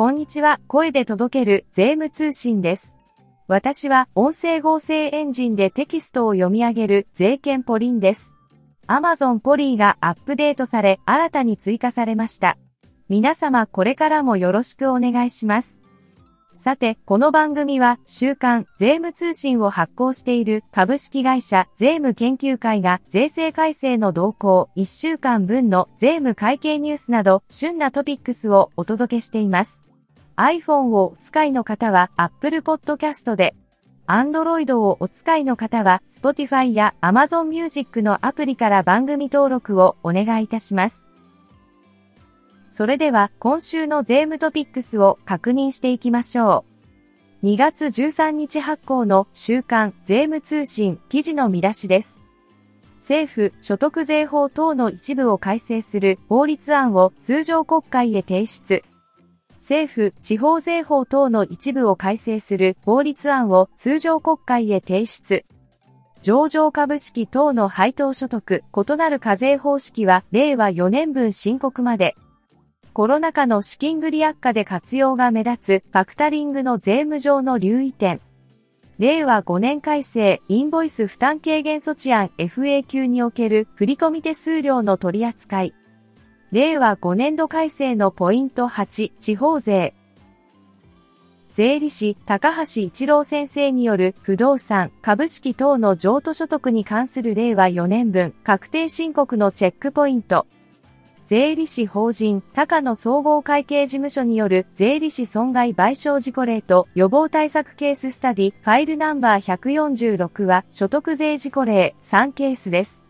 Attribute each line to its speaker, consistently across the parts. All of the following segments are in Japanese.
Speaker 1: こんにちは、声で届ける税務通信です。私は音声合成エンジンでテキストを読み上げる税券ポリンです。Amazon ポリーがアップデートされ新たに追加されました。皆様これからもよろしくお願いします。さて、この番組は週刊税務通信を発行している株式会社税務研究会が税制改正の動向1週間分の税務会計ニュースなど旬なトピックスをお届けしています。iPhone をお使いの方は Apple Podcast で Android をお使いの方は Spotify や Amazon Music のアプリから番組登録をお願いいたします。それでは今週の税務トピックスを確認していきましょう。2月13日発行の週刊税務通信記事の見出しです。政府所得税法等の一部を改正する法律案を通常国会へ提出。政府地方税法等の一部を改正する法律案を通常国会へ提出。上場株式等の配当所得、異なる課税方式は令和4年分申告まで。コロナ禍の資金繰り悪化で活用が目立つファクタリングの税務上の留意点。令和5年改正インボイス負担軽減措置案 FAQ における振込手数料の取り扱い。令和5年度改正のポイント8地方税。税理士高橋一郎先生による不動産、株式等の譲渡所得に関する令和4年分確定申告のチェックポイント。税理士法人高野総合会計事務所による税理士損害賠償事故例と予防対策ケーススタディファイルナンバー146は所得税事故例3ケースです。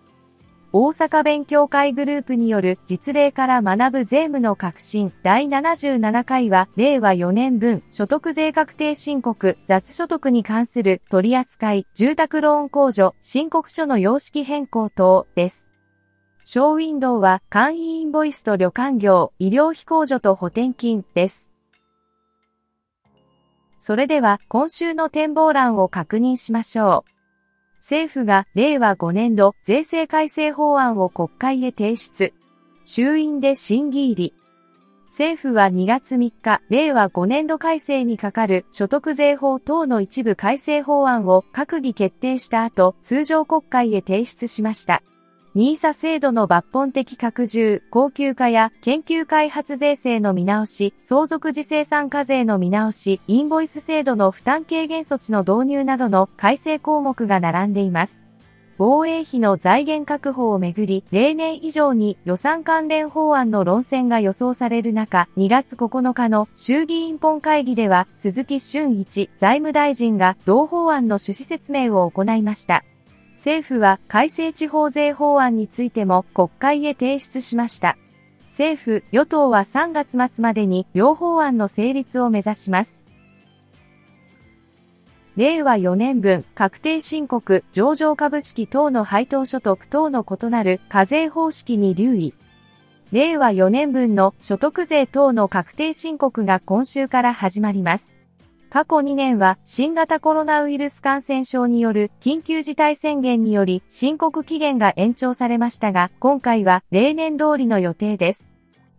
Speaker 1: 大阪勉強会グループによる実例から学ぶ税務の革新第77回は令和4年分所得税確定申告雑所得に関する取扱い住宅ローン控除申告書の様式変更等です。ショーウィンドウは簡易インボイスと旅館業、医療費控除と補填金です。それでは今週の展望欄を確認しましょう。政府が令和5年度税制改正法案を国会へ提出。衆院で審議入り。政府は2月3日、令和5年度改正に係る所得税法等の一部改正法案を閣議決定した後、通常国会へ提出しました。ニーサ制度の抜本的拡充、高級化や研究開発税制の見直し、相続時生産課税の見直し、インボイス制度の負担軽減措置の導入などの改正項目が並んでいます。防衛費の財源確保をめぐり、例年以上に予算関連法案の論戦が予想される中、2月9日の衆議院本会議では、鈴木俊一財務大臣が同法案の趣旨説明を行いました。政府は改正地方税法案についても国会へ提出しました。政府、与党は3月末までに両法案の成立を目指します。令和4年分確定申告上場株式等の配当所得等の異なる課税方式に留意。令和4年分の所得税等の確定申告が今週から始まります。過去2年は新型コロナウイルス感染症による緊急事態宣言により申告期限が延長されましたが、今回は例年通りの予定です。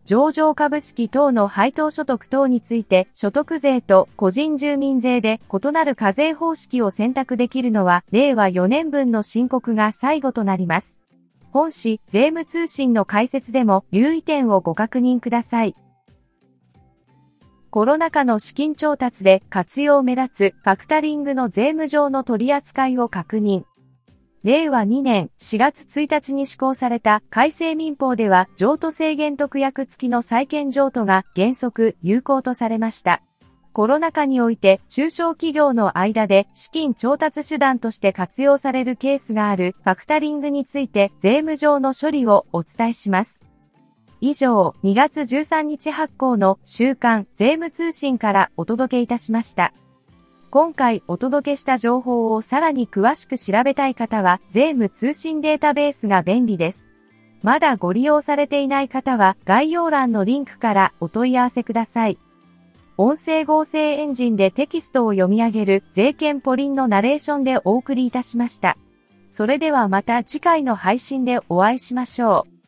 Speaker 1: 上場株式等の配当所得等について所得税と個人住民税で異なる課税方式を選択できるのは令和4年分の申告が最後となります。本誌税務通信の解説でも留意点をご確認ください。コロナ禍の資金調達で活用目立つファクタリングの税務上の取り扱いを確認。令和2年4月1日に施行された改正民法では譲渡制限特約付きの債権譲渡が原則有効とされました。コロナ禍において中小企業の間で資金調達手段として活用されるケースがあるファクタリングについて税務上の処理をお伝えします。以上、2月13日発行の週刊税務通信からお届けいたしました。今回お届けした情報をさらに詳しく調べたい方は、税務通信データベースが便利です。まだご利用されていない方は、概要欄のリンクからお問い合わせください。音声合成エンジンでテキストを読み上げる税券ポリンのナレーションでお送りいたしました。それではまた次回の配信でお会いしましょう。